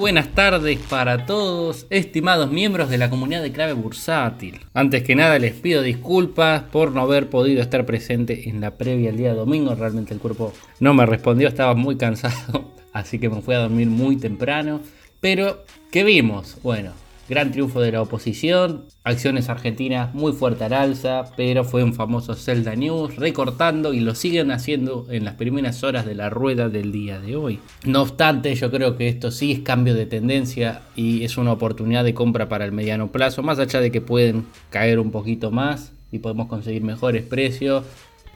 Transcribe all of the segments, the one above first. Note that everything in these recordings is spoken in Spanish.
Buenas tardes para todos, estimados miembros de la comunidad de Clave Bursátil. Antes que nada les pido disculpas por no haber podido estar presente en la previa el día domingo. Realmente el cuerpo no me respondió, estaba muy cansado, así que me fui a dormir muy temprano. Pero, ¿qué vimos? Bueno, Gran triunfo de la oposición, acciones argentinas muy fuerte al alza, pero fue un famoso Zelda News recortando y lo siguen haciendo en las primeras horas de la rueda del día de hoy. No obstante, yo creo que esto sí es cambio de tendencia y es una oportunidad de compra para el mediano plazo, más allá de que pueden caer un poquito más y podemos conseguir mejores precios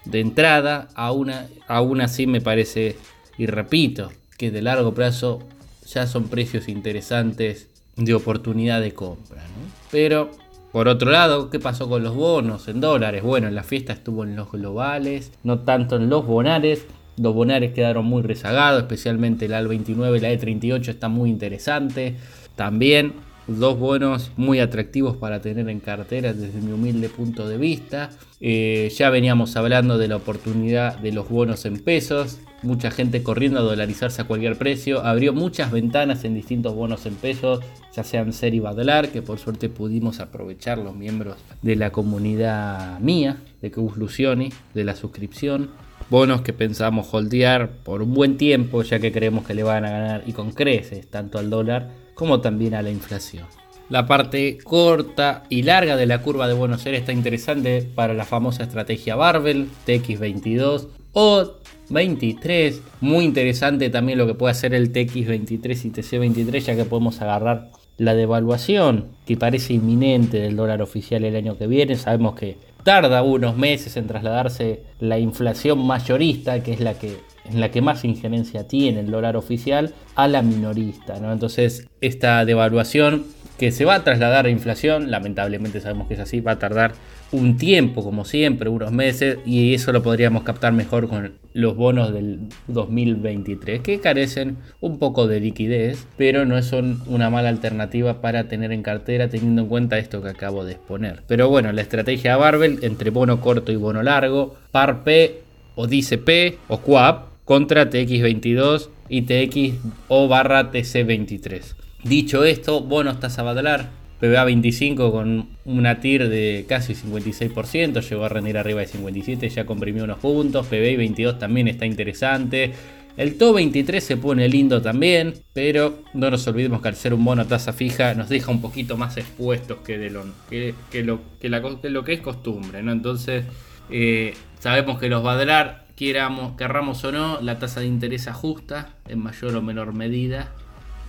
de entrada, aún, aún así me parece, y repito, que de largo plazo ya son precios interesantes de oportunidad de compra. Pero, por otro lado, ¿qué pasó con los bonos en dólares? Bueno, la fiesta estuvo en los globales, no tanto en los bonares. Los bonares quedaron muy rezagados, especialmente el AL29 y la E38 está muy interesante. También dos bonos muy atractivos para tener en cartera desde mi humilde punto de vista. Eh, ya veníamos hablando de la oportunidad de los bonos en pesos, mucha gente corriendo a dolarizarse a cualquier precio, abrió muchas ventanas en distintos bonos en pesos, ya sean ser y Badelar, que por suerte pudimos aprovechar los miembros de la comunidad mía, de Lucioni, de la suscripción. Bonos que pensamos holdear por un buen tiempo, ya que creemos que le van a ganar y con creces tanto al dólar como también a la inflación. La parte corta y larga de la curva de Buenos Aires está interesante para la famosa estrategia Barbell, TX22 o 23. Muy interesante también lo que puede hacer el TX23 y TC23 ya que podemos agarrar la devaluación que parece inminente del dólar oficial el año que viene. Sabemos que tarda unos meses en trasladarse la inflación mayorista, que es la que en la que más injerencia tiene el dólar oficial, a la minorista. ¿no? Entonces, esta devaluación que se va a trasladar a inflación, lamentablemente sabemos que es así, va a tardar un tiempo, como siempre, unos meses, y eso lo podríamos captar mejor con los bonos del 2023, que carecen un poco de liquidez, pero no son una mala alternativa para tener en cartera teniendo en cuenta esto que acabo de exponer. Pero bueno, la estrategia Barbell entre bono corto y bono largo, par P o dice P o QAP, contra TX22 y TX o barra TC23. Dicho esto, bonos tasa Badalar, PBA 25 con una TIR de casi 56%, llegó a rendir arriba de 57, ya comprimió unos puntos, PBI 22 también está interesante. El TO 23 se pone lindo también, pero no nos olvidemos que al ser un bono tasa fija nos deja un poquito más expuestos que, de lo, que, lo, que, lo que es costumbre, ¿no? Entonces, eh, sabemos que los Badalar queramos, querramos o no, la tasa de interés ajusta en mayor o menor medida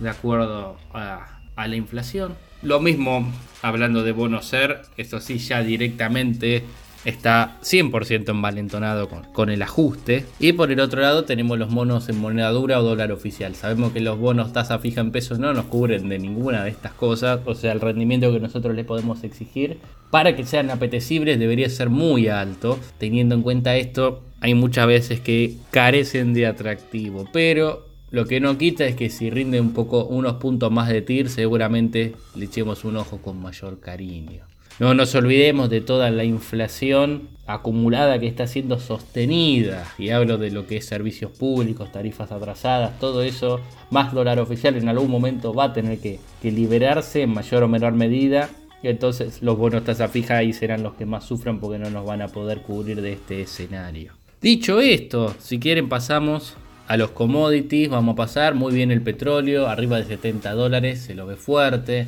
de acuerdo a, la inflación. Lo mismo hablando de bono ser, esto sí ya directamente está 100% envalentonado con, con, el ajuste. Y por el otro lado tenemos los bonos en moneda dura o dólar oficial. Sabemos que los bonos tasa fija en pesos no nos cubren de ninguna de estas cosas. O sea, el rendimiento que nosotros le podemos exigir para que sean apetecibles debería ser muy alto. Teniendo en cuenta esto, hay muchas veces que carecen de atractivo, pero lo que no quita es que si rinde un poco unos puntos más de TIR, seguramente le echemos un ojo con mayor cariño. No nos olvidemos de toda la inflación acumulada que está siendo sostenida. Y hablo de lo que es servicios públicos, tarifas atrasadas, todo eso, más dólar oficial en algún momento va a tener que, que liberarse en mayor o menor medida entonces los bonos tasa fija ahí serán los que más sufran porque no nos van a poder cubrir de este escenario. Dicho esto, si quieren pasamos a los commodities, vamos a pasar muy bien el petróleo, arriba de 70 dólares, se lo ve fuerte.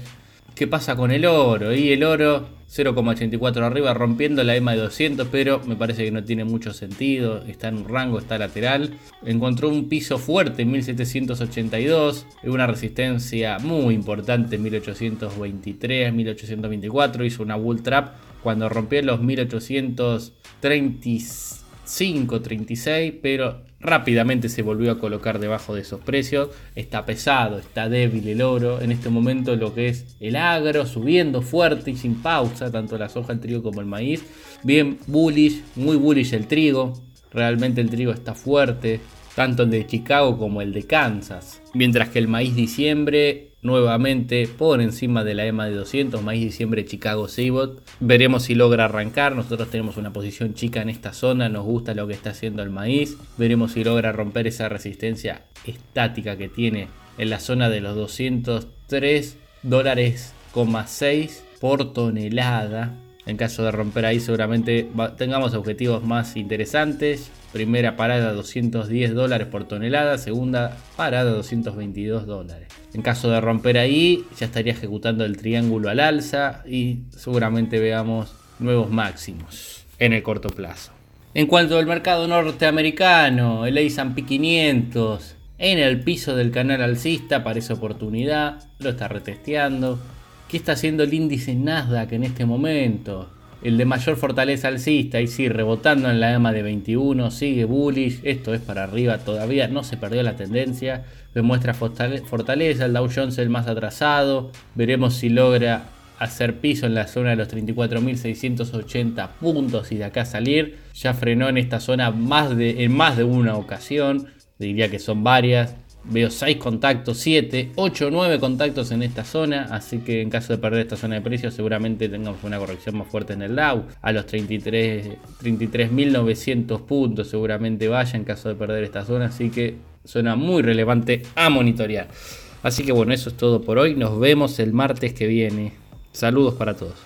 ¿Qué pasa con el oro? Y el oro 0,84 arriba, rompiendo la EMA de 200, pero me parece que no tiene mucho sentido. Está en un rango, está lateral. Encontró un piso fuerte en 1782, una resistencia muy importante en 1823, 1824. Hizo una bull trap cuando rompió los 1835, 36, pero rápidamente se volvió a colocar debajo de esos precios. Está pesado, está débil el oro. En este momento lo que es el agro subiendo fuerte y sin pausa, tanto la soja, el trigo como el maíz. Bien bullish, muy bullish el trigo. Realmente el trigo está fuerte. tanto el de Chicago como el de Kansas. Mientras que el maíz diciembre nuevamente por encima de la EMA de 200, maíz diciembre Chicago Seabot. Veremos si logra arrancar, nosotros tenemos una posición chica en esta zona, nos gusta lo que está haciendo el maíz. Veremos si logra romper esa resistencia estática que tiene en la zona de los 203 dólares, 6 por tonelada. En caso de romper ahí seguramente tengamos objetivos más interesantes. Primera parada 210 dólares por tonelada, segunda parada 222 dólares. En caso de romper ahí ya estaría ejecutando el triángulo al alza y seguramente veamos nuevos máximos en el corto plazo. En cuanto al mercado norteamericano, el S&P 500 en el piso del canal alcista parece oportunidad, lo está retesteando. ¿Qué está haciendo el índice Nasdaq en este momento? El de mayor fortaleza alcista y sí, rebotando en la EMA de 21, sigue bullish, esto es para arriba todavía, no se perdió la tendencia, demuestra fortaleza, el Dow Jones el más atrasado, veremos si logra hacer piso en la zona de los 34.680 puntos y de acá salir, ya frenó en esta zona más de, en más de una ocasión, diría que son varias. Veo 6 contactos, 7, 8, 9 contactos en esta zona. Así que en caso de perder esta zona de precios, seguramente tengamos una corrección más fuerte en el Dow. A los 33.900 puntos seguramente vaya en caso de perder esta zona. Así que zona muy relevante a monitorear. Así que bueno, eso es todo por hoy. Nos vemos el martes que viene. Saludos para todos.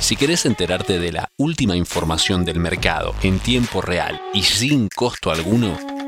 Si querés enterarte de la última información del mercado en tiempo real y sin costo alguno,